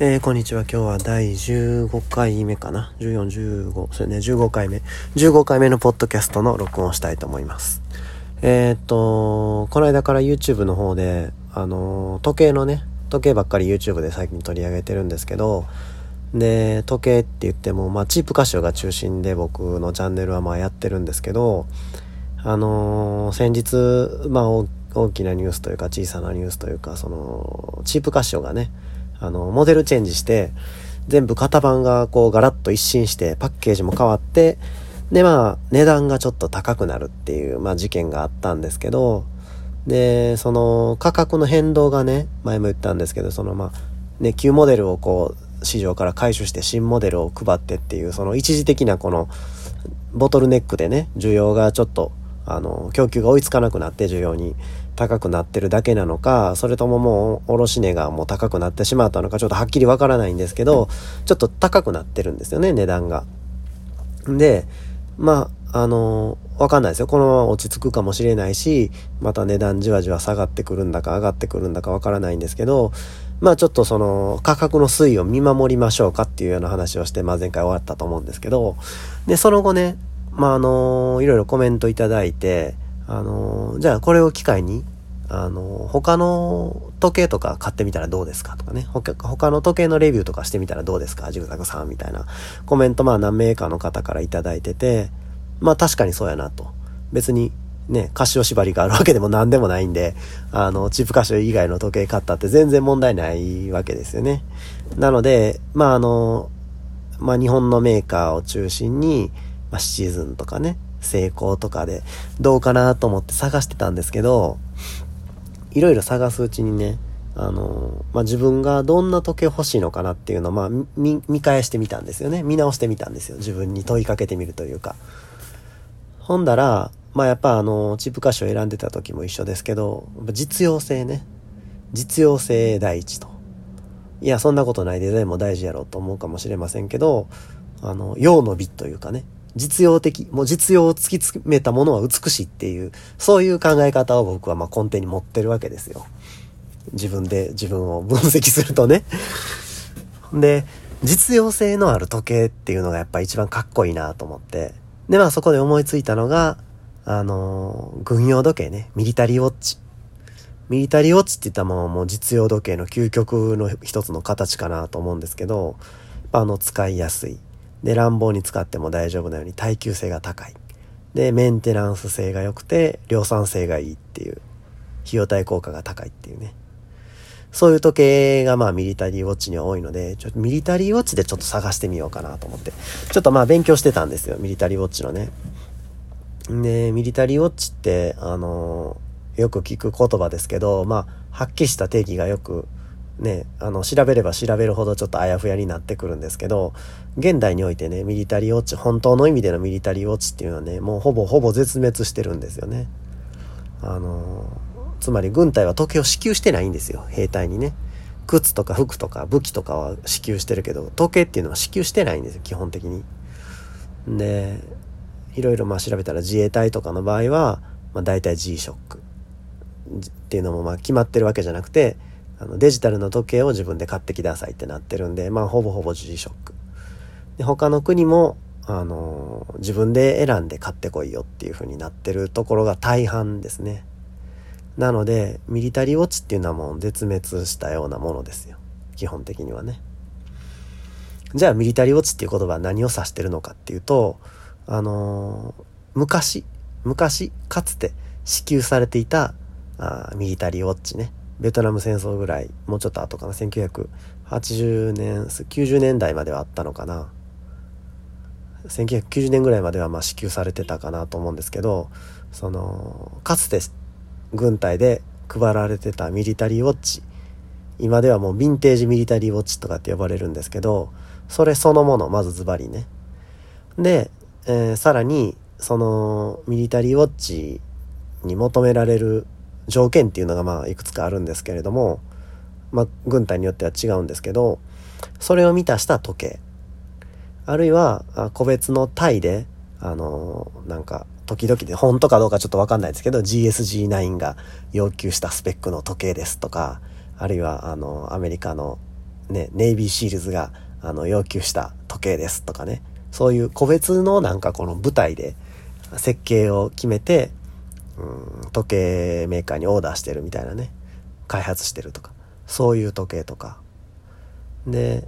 えー、こんにちは。今日は第15回目かな ?14、15、それね、15回目。15回目のポッドキャストの録音をしたいと思います。えー、っと、この間から YouTube の方で、あの、時計のね、時計ばっかり YouTube で最近取り上げてるんですけど、で、時計って言っても、まあ、チープ歌手が中心で僕のチャンネルはまあやってるんですけど、あの先日、まあ、大きなニュースというか小さなニュースというか、その、チープカッショがね、あの、モデルチェンジして、全部型番がこうガラッと一新してパッケージも変わって、でまあ値段がちょっと高くなるっていう、まあ事件があったんですけど、で、その価格の変動がね、前も言ったんですけど、そのまあ、ね、旧モデルをこう市場から回収して新モデルを配ってっていう、その一時的なこのボトルネックでね、需要がちょっと、あの、供給が追いつかなくなって需要に。高くなってるだけなのか、それとももう卸値がもう高くなってしまったのか、ちょっとはっきりわからないんですけど、ちょっと高くなってるんですよね、値段が。で、まあ、あのわかんないですよ。このまま落ち着くかもしれないし、また値段じわじわ下がってくるんだか上がってくるんだかわからないんですけど、まあちょっとその価格の推移を見守りましょうかっていうような話をして、まあ前回終わったと思うんですけど、で、その後ね、まああのいろいろコメントいただいて、あの、じゃあこれを機会に、あの、他の時計とか買ってみたらどうですかとかね、他の時計のレビューとかしてみたらどうですかジグザグさんみたいなコメントまあ何名かの方からいただいてて、まあ確かにそうやなと。別にね、カシオ縛りがあるわけでも 何でもないんで、あの、チップカシオ以外の時計買ったって全然問題ないわけですよね。なので、まああの、まあ日本のメーカーを中心に、まあシチズンとかね、成功とかでどうかなと思って探してたんですけど、いろいろ探すうちにね、あの、まあ、自分がどんな時計欲しいのかなっていうのを、まあ、見、見返してみたんですよね。見直してみたんですよ。自分に問いかけてみるというか。ほんだら、まあ、やっぱあの、チップ歌詞を選んでた時も一緒ですけど、実用性ね。実用性第一と。いや、そんなことないデザインも大事やろうと思うかもしれませんけど、あの、用の美というかね。実用的、もう実用を突き詰めたものは美しいっていう、そういう考え方を僕はまあ根底に持ってるわけですよ。自分で自分を分析するとね。で、実用性のある時計っていうのがやっぱ一番かっこいいなと思って。で、まあそこで思いついたのが、あのー、軍用時計ね、ミリタリーウォッチ。ミリタリーウォッチって言ったらもうもう実用時計の究極の一つの形かなと思うんですけど、あの使いやすい。で、乱暴に使っても大丈夫なように耐久性が高い。で、メンテナンス性が良くて、量産性がいいっていう、費用対効果が高いっていうね。そういう時計がまあミリタリーウォッチには多いので、ちょっとミリタリーウォッチでちょっと探してみようかなと思って。ちょっとまあ勉強してたんですよ、ミリタリーウォッチのね。で、ミリタリーウォッチって、あのよく聞く言葉ですけど、まあ、はっきりした定義がよくね、あの、調べれば調べるほどちょっとあやふやになってくるんですけど、現代においてね、ミリタリーウォッチ、本当の意味でのミリタリーウォッチっていうのはね、もうほぼほぼ絶滅してるんですよね。あの、つまり軍隊は時計を支給してないんですよ、兵隊にね。靴とか服とか武器とかは支給してるけど、時計っていうのは支給してないんですよ、基本的に。で、いろいろまあ調べたら自衛隊とかの場合は、まあ大体 G-SHOCK っていうのもまあ決まってるわけじゃなくて、あのデジタルの時計を自分で買ってきなさいってなってるんで、まあほぼほぼ G ショック。で、他の国も、あのー、自分で選んで買ってこいよっていう風になってるところが大半ですね。なので、ミリタリーウォッチっていうのはもう絶滅したようなものですよ。基本的にはね。じゃあミリタリーウォッチっていう言葉は何を指してるのかっていうと、あのー、昔、昔、かつて支給されていたあミリタリーウォッチね。ベトナム戦争ぐらい、もうちょっと後かな、1980年、90年代まではあったのかな。1990年ぐらいまではま支給されてたかなと思うんですけど、その、かつて軍隊で配られてたミリタリーウォッチ、今ではもうヴィンテージミリタリーウォッチとかって呼ばれるんですけど、それそのもの、まずズバリね。で、えー、さらに、そのミリタリーウォッチに求められる条件っていうのがまあいくつかあるんですけれども、まあ、軍隊によっては違うんですけどそれを満たした時計あるいは個別の単位であのなんか時々で本当かどうかちょっとわかんないですけど GSG9 が要求したスペックの時計ですとかあるいはあのアメリカのね、ネイビーシールズが、あの、要求した時計ですとかね。そういう個別のなんかこの部隊で設計を決めて、うん、時計メーカーにオーダーしてるみたいなね。開発してるとか。そういう時計とか。で、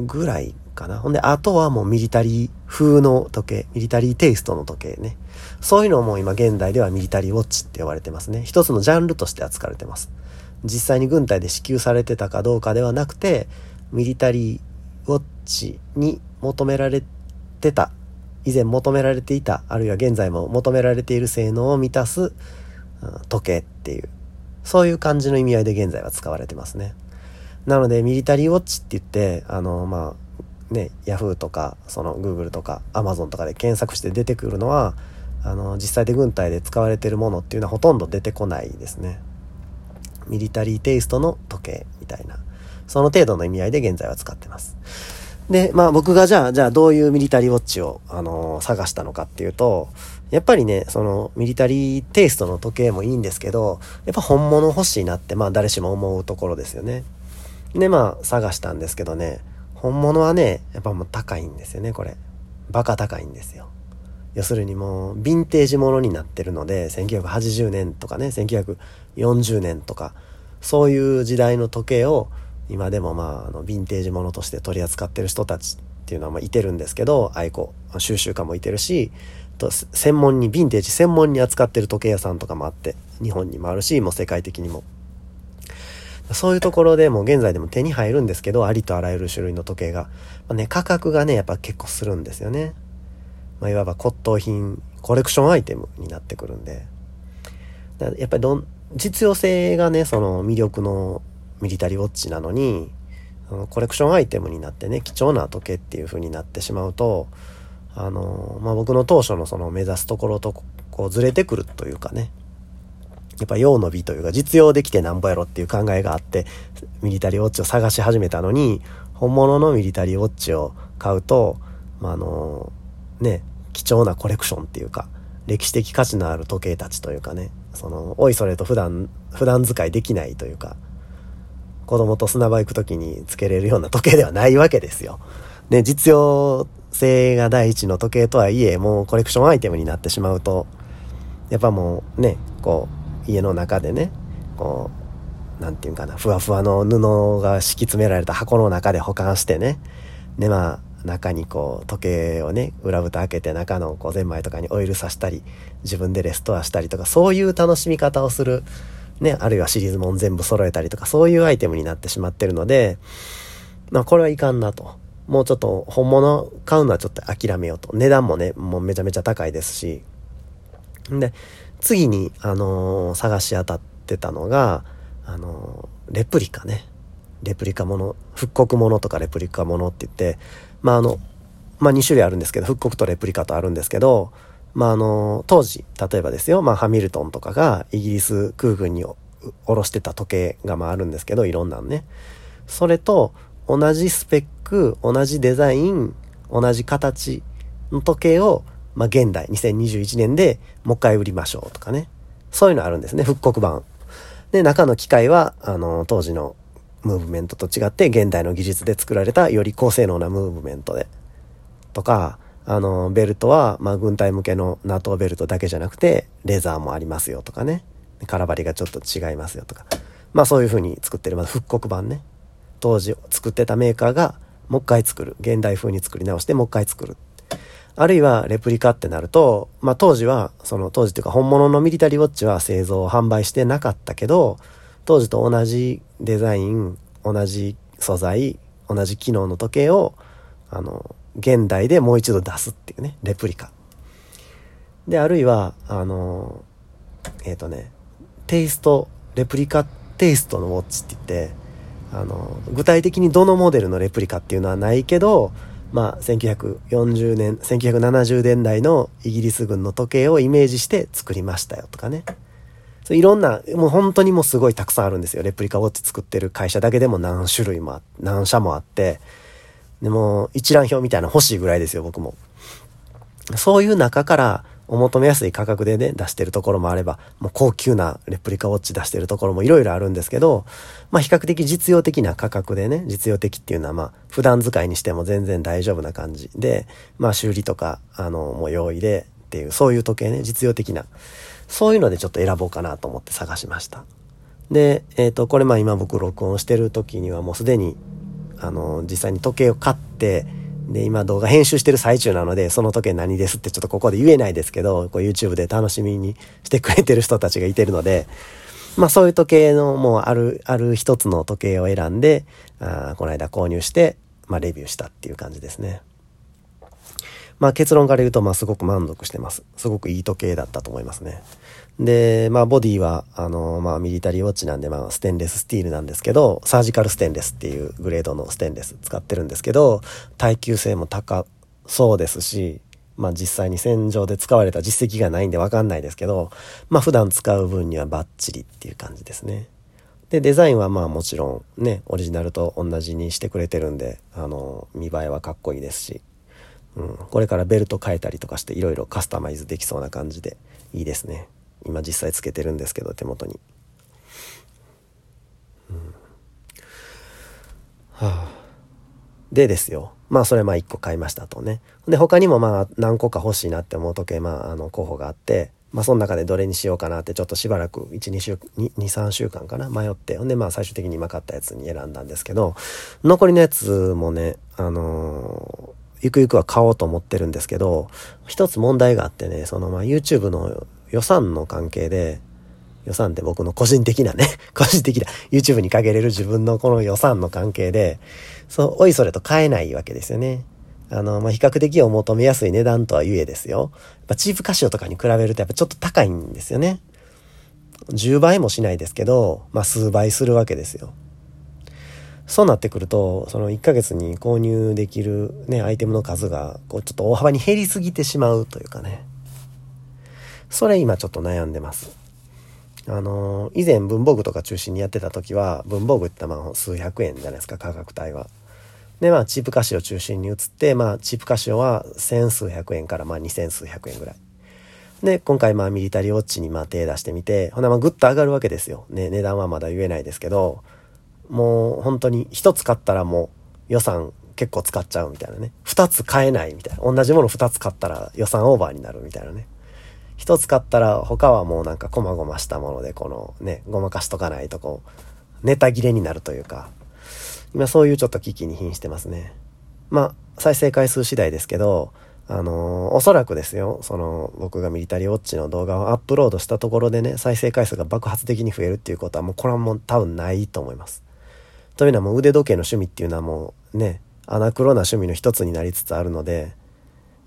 ぐらいかな。ほんで、あとはもうミリタリー風の時計、ミリタリーテイストの時計ね。そういうのも今現代ではミリタリーウォッチって呼ばれてますね。一つのジャンルとして扱われてます。実際に軍隊で支給されてたかどうかではなくて、ミリタリーウォッチに求められてた、以前求められていた、あるいは現在も求められている性能を満たす、時計っていう、そういう感じの意味合いで現在は使われてますね。なので、ミリタリーウォッチって言って、あの、まあ、ね、ヤフーとか、その Google とか Amazon とかで検索して出てくるのは、あの、実際で軍隊で使われてるものっていうのはほとんど出てこないですね。ミリタリーテイストの時計みたいな、その程度の意味合いで現在は使ってます。で、まあ僕がじゃあ、じゃあどういうミリタリーウォッチを、あのー、探したのかっていうと、やっぱりね、そのミリタリーテイストの時計もいいんですけど、やっぱ本物欲しいなって、まあ誰しも思うところですよね。で、まあ探したんですけどね、本物はね、やっぱもう高いんですよね、これ。バカ高いんですよ。要するにもう、ヴィンテージものになってるので、1980年とかね、1940年とか、そういう時代の時計を、今でもまあ、あの、ヴィンテージものとして取り扱ってる人たちっていうのはまあいてるんですけど、愛好、収集家もいてるし、と専門に、ヴィンテージ専門に扱ってる時計屋さんとかもあって、日本にもあるし、もう世界的にも。そういうところでもう現在でも手に入るんですけど、ありとあらゆる種類の時計が。まあ、ね、価格がね、やっぱ結構するんですよね。まあ、いわば骨董品、コレクションアイテムになってくるんで。やっぱりどん、実用性がね、その魅力のミリタリーウォッチなのに、コレクションアイテムになってね、貴重な時計っていう風になってしまうと、あの、まあ、僕の当初のその目指すところとこうずれてくるというかね、やっぱ用の美というか実用できてなんぼやろっていう考えがあって、ミリタリーウォッチを探し始めたのに、本物のミリタリーウォッチを買うと、まあ、あの、ね、貴重なコレクションっていうか、歴史的価値のある時計たちというかね、その、おいそれと普段、普段使いできないというか、子供と砂場行く時につけれるような時計ではないわけですよ。ね、実用性が第一の時計とはいえ、もうコレクションアイテムになってしまうと、やっぱもうね、こう、家の中でね、こう、なんていうかな、ふわふわの布が敷き詰められた箱の中で保管してね、でまあ、中にこう時計をね裏蓋開けて中のこうゼンマイとかにオイルさしたり自分でレストアしたりとかそういう楽しみ方をするねあるいはシリーズも全部揃えたりとかそういうアイテムになってしまってるのでまあこれはいかんなと。もうちょっと本物買うのはちょっと諦めようと。値段もねもうめちゃめちゃ高いですし。で次にあのー、探し当たってたのがあのー、レプリカね。レプリカもの復刻ものとかレプリカものって言ってまああの、まあ2種類あるんですけど、復刻とレプリカとあるんですけど、まああの、当時、例えばですよ、まあハミルトンとかがイギリス空軍に下ろしてた時計がまああるんですけど、いろんなのね。それと同じスペック、同じデザイン、同じ形の時計を、まあ現代、2021年でもう一回売りましょうとかね。そういうのあるんですね、復刻版。で、中の機械は、あの、当時のムーブメントと違って現代の技術で作られたより高性能なムーブメントで。とか、あの、ベルトは、まあ、軍隊向けの NATO ベルトだけじゃなくて、レザーもありますよとかね。空張りがちょっと違いますよとか。まあそういう風に作ってる、まあ、復刻版ね。当時作ってたメーカーが、もう一回作る。現代風に作り直して、もう一回作る。あるいは、レプリカってなると、まあ当時は、その当時っていうか本物のミリタリーウォッチは製造、販売してなかったけど、当時と同じデザイン、同じ素材、同じ機能の時計を、あの、現代でもう一度出すっていうね、レプリカ。で、あるいは、あの、えっ、ー、とね、テイスト、レプリカテイストのウォッチって言って、あの、具体的にどのモデルのレプリカっていうのはないけど、まあ、1940年、1970年代のイギリス軍の時計をイメージして作りましたよとかね。そういろんな、もう本当にもうすごいたくさんあるんですよ。レプリカウォッチ作ってる会社だけでも何種類も何社もあって、でも一覧表みたいな欲しいぐらいですよ、僕も。そういう中から、お求めやすい価格でね、出してるところもあれば、もう高級なレプリカウォッチ出してるところもいろいろあるんですけど、まあ比較的実用的な価格でね、実用的っていうのはまあ普段使いにしても全然大丈夫な感じで、まあ修理とか、あの、もう用意でっていう、そういう時計ね、実用的な、そういうのでちょっと選ぼうかなと思って探しました。で、えっ、ー、と、これまあ今僕録音してる時にはもうすでに、あの、実際に時計を買って、で、今動画編集してる最中なので、その時計何ですってちょっとここで言えないですけど、こう YouTube で楽しみにしてくれてる人たちがいてるので、まあそういう時計のもうある、ある一つの時計を選んで、あこの間購入して、まあレビューしたっていう感じですね。まあ結論から言うと、まあすごく満足してます。すごくいい時計だったと思いますね。で、まあボディは、あの、まあミリタリーウォッチなんで、まあステンレススティールなんですけど、サージカルステンレスっていうグレードのステンレス使ってるんですけど、耐久性も高そうですし、まあ実際に戦場で使われた実績がないんでわかんないですけど、まあ普段使う分にはバッチリっていう感じですね。で、デザインはまあもちろんね、オリジナルと同じにしてくれてるんで、あの、見栄えはかっこいいですし、うん、これからベルト変えたりとかしていろいろカスタマイズできそうな感じでいいですね。今実際つけてるんですけど手元に。うんはあ、でですよ。まあそれまあ1個買いましたとね。で他にもまあ何個か欲しいなって思う時計まああの候補があって、まあその中でどれにしようかなってちょっとしばらく1、2週、2、3週間かな？迷って、ほんでまあ最終的に今買ったやつに選んだんですけど、残りのやつもね、あのーゆくゆくは買おうと思ってるんですけど、一つ問題があってね、そのまあ YouTube の予算の関係で、予算って僕の個人的なね、個人的な YouTube にかけれる自分のこの予算の関係で、そう、おいそれと買えないわけですよね。あの、まあ、比較的お求めやすい値段とは言えですよ。やっぱチープカシオとかに比べるとやっぱちょっと高いんですよね。10倍もしないですけど、まあ、数倍するわけですよ。そうなってくると、その1ヶ月に購入できるね、アイテムの数が、こう、ちょっと大幅に減りすぎてしまうというかね。それ今ちょっと悩んでます。あのー、以前文房具とか中心にやってた時は、文房具ってまあ数百円じゃないですか、価格帯は。で、まあチープカシオ中心に移って、まあチープカシオは千数百円からまあ二千数百円ぐらい。で、今回まあミリタリーウォッチにまあ手出してみて、ほなまあグッと上がるわけですよ。ね、値段はまだ言えないですけど、もう本当に一つ買ったらもう予算結構使っちゃうみたいなね。二つ買えないみたいな。同じもの二つ買ったら予算オーバーになるみたいなね。一つ買ったら他はもうなんか細々したものでこのね、ごまかしとかないとこう、ネタ切れになるというか、今そういうちょっと危機に瀕してますね。まあ、再生回数次第ですけど、あのー、おそらくですよ、その、僕がミリタリーウォッチの動画をアップロードしたところでね、再生回数が爆発的に増えるっていうことはもうこれはもう多分ないと思います。というのはもう腕時計の趣味っていうのはもうね、アナクロな趣味の一つになりつつあるので、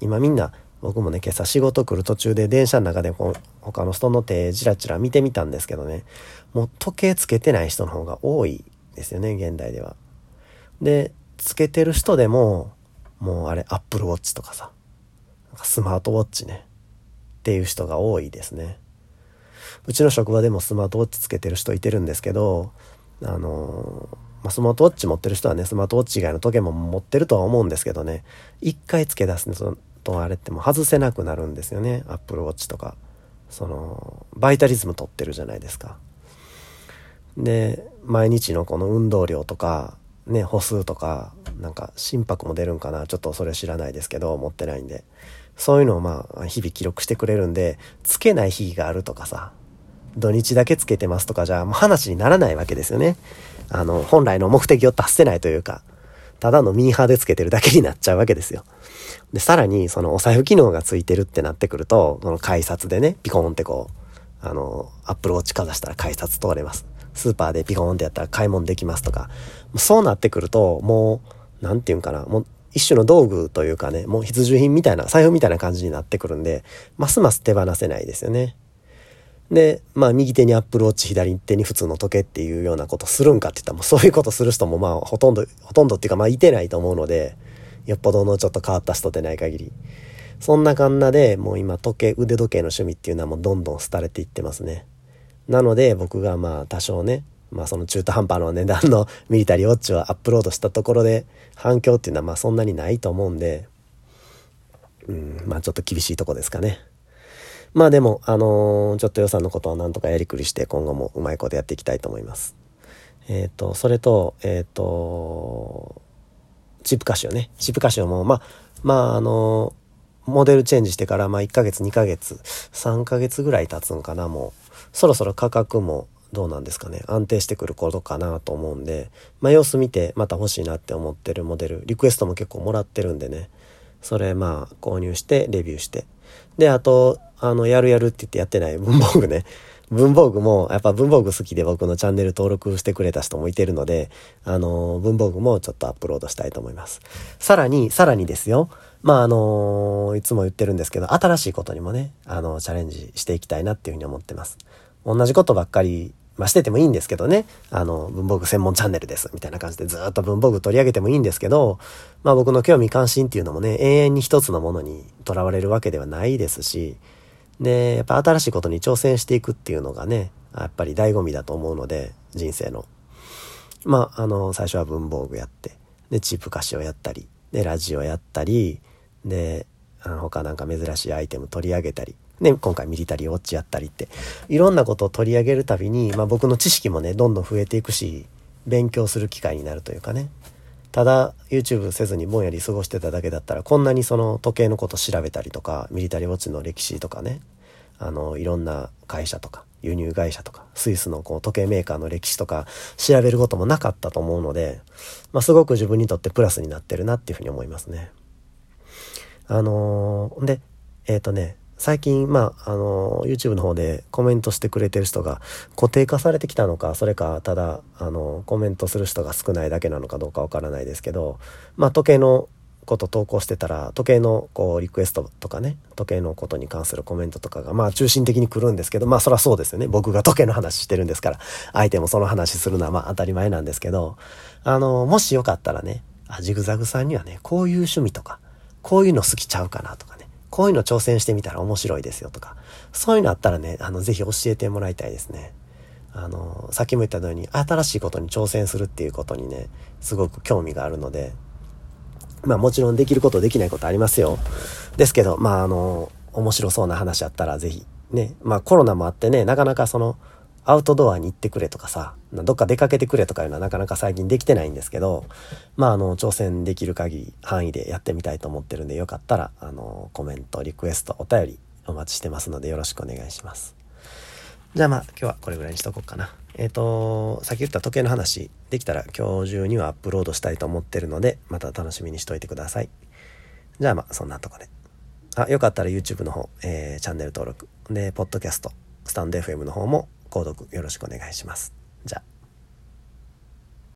今みんな、僕もね、今朝仕事来る途中で電車の中でこう他の人の手チラチラ見てみたんですけどね、もう時計つけてない人の方が多いですよね、現代では。で、つけてる人でも、もうあれ、アップルウォッチとかさ、スマートウォッチね、っていう人が多いですね。うちの職場でもスマートウォッチつけてる人いてるんですけど、あのーま、スマートウォッチ持ってる人はね、スマートウォッチ以外の時計も持ってるとは思うんですけどね、一回付け出すね、そのとあれってもう外せなくなるんですよね、アップルウォッチとか。その、バイタリズム取ってるじゃないですか。で、毎日のこの運動量とか、ね、歩数とか、なんか心拍も出るんかな、ちょっとそれ知らないですけど、持ってないんで。そういうのをまあ、日々記録してくれるんで、つけない日があるとかさ、土日だけつけてますとかじゃ、もう話にならないわけですよね。あの、本来の目的を達せないというか、ただのミーハーでつけてるだけになっちゃうわけですよ。で、さらに、そのお財布機能がついてるってなってくると、その改札でね、ピコーンってこう、あの、アップルウォッチかざしたら改札通れます。スーパーでピコーンってやったら買い物できますとか、そうなってくると、もう、なんていうんかな、もう一種の道具というかね、もう必需品みたいな、財布みたいな感じになってくるんで、ますます手放せないですよね。で、まあ右手にアップルウォッチ、左手に普通の時計っていうようなことするんかって言ったらもうそういうことする人もまあほとんど、ほとんどっていうかまあいてないと思うので、よっぽどのちょっと変わった人でない限り。そんなかんなでもう今時計、腕時計の趣味っていうのはもうどんどん廃れていってますね。なので僕がまあ多少ね、まあその中途半端な値段の ミリタリーウォッチをアップロードしたところで反響っていうのはまあそんなにないと思うんで、うん、まあちょっと厳しいとこですかね。まあでも、あのー、ちょっと予算のことはなんとかやりくりして今後もうまいことやっていきたいと思います。えっ、ー、と、それと、えっ、ー、と、チップカシオね。チップカシオもう、まあ、まあ、あのモデルチェンジしてから、まあ1ヶ月、2ヶ月、3ヶ月ぐらい経つんかな、もう。そろそろ価格もどうなんですかね。安定してくることかなと思うんで、まあ様子見てまた欲しいなって思ってるモデル、リクエストも結構もらってるんでね。それまあ購入してレビューして。で、あと、あの、やるやるって言ってやってない 文房具ね。文房具も、やっぱ文房具好きで僕のチャンネル登録してくれた人もいてるので、あの、文房具もちょっとアップロードしたいと思います。さらに、さらにですよ。まあ、あの、いつも言ってるんですけど、新しいことにもね、あの、チャレンジしていきたいなっていうふうに思ってます。同じことばっかりまあ、しててもいいんですけどね。あの、文房具専門チャンネルです。みたいな感じでずっと文房具取り上げてもいいんですけど、まあ僕の興味関心っていうのもね、永遠に一つのものにとらわれるわけではないですし、で、やっぱ新しいことに挑戦していくっていうのがね、やっぱり醍醐味だと思うので、人生の。まあ、あの、最初は文房具やって、で、チープ歌詞をやったり、で、ラジオやったり、で、あの他なんか珍しいアイテム取り上げたり、ね、今回ミリタリーウォッチやったりって、いろんなことを取り上げるたびに、まあ僕の知識もね、どんどん増えていくし、勉強する機会になるというかね。ただ YouTube せずにぼんやり過ごしてただけだったらこんなにその時計のこと調べたりとかミリタリーウォッチの歴史とかねあのいろんな会社とか輸入会社とかスイスのこう時計メーカーの歴史とか調べることもなかったと思うので、まあ、すごく自分にとってプラスになってるなっていうふうに思いますね。あのー、でえっ、ー、とね最近、まあ、あの、YouTube の方でコメントしてくれてる人が固定化されてきたのか、それか、ただ、あの、コメントする人が少ないだけなのかどうかわからないですけど、まあ、時計のこと投稿してたら、時計のこう、リクエストとかね、時計のことに関するコメントとかが、まあ、中心的に来るんですけど、まあ、そらそうですよね。僕が時計の話してるんですから、相手もその話するのはまあ、当たり前なんですけど、あの、もしよかったらね、あ、ジグザグさんにはね、こういう趣味とか、こういうの好きちゃうかなとかね、こういうの挑戦してみたら面白いですよとか、そういうのあったらね、あの、ぜひ教えてもらいたいですね。あの、さっきも言ったように、新しいことに挑戦するっていうことにね、すごく興味があるので、まあもちろんできることできないことありますよ。ですけど、まああの、面白そうな話あったらぜひ、ね、まあコロナもあってね、なかなかその、アウトドアに行ってくれとかさ、どっか出かけてくれとかいうのはなかなか最近できてないんですけど、まあ、あの、挑戦できる限り範囲でやってみたいと思ってるんで、よかったら、あの、コメント、リクエスト、お便りお待ちしてますので、よろしくお願いします。じゃあまあ、今日はこれぐらいにしとこうかな。えっ、ー、と、さっき言った時計の話、できたら今日中にはアップロードしたいと思ってるので、また楽しみにしといてください。じゃあまあ、そんなとこで。あ、よかったら YouTube の方、えー、チャンネル登録。で、ポッドキャスト、スタンド FM の方も購読よろしくお願いします。じゃあ。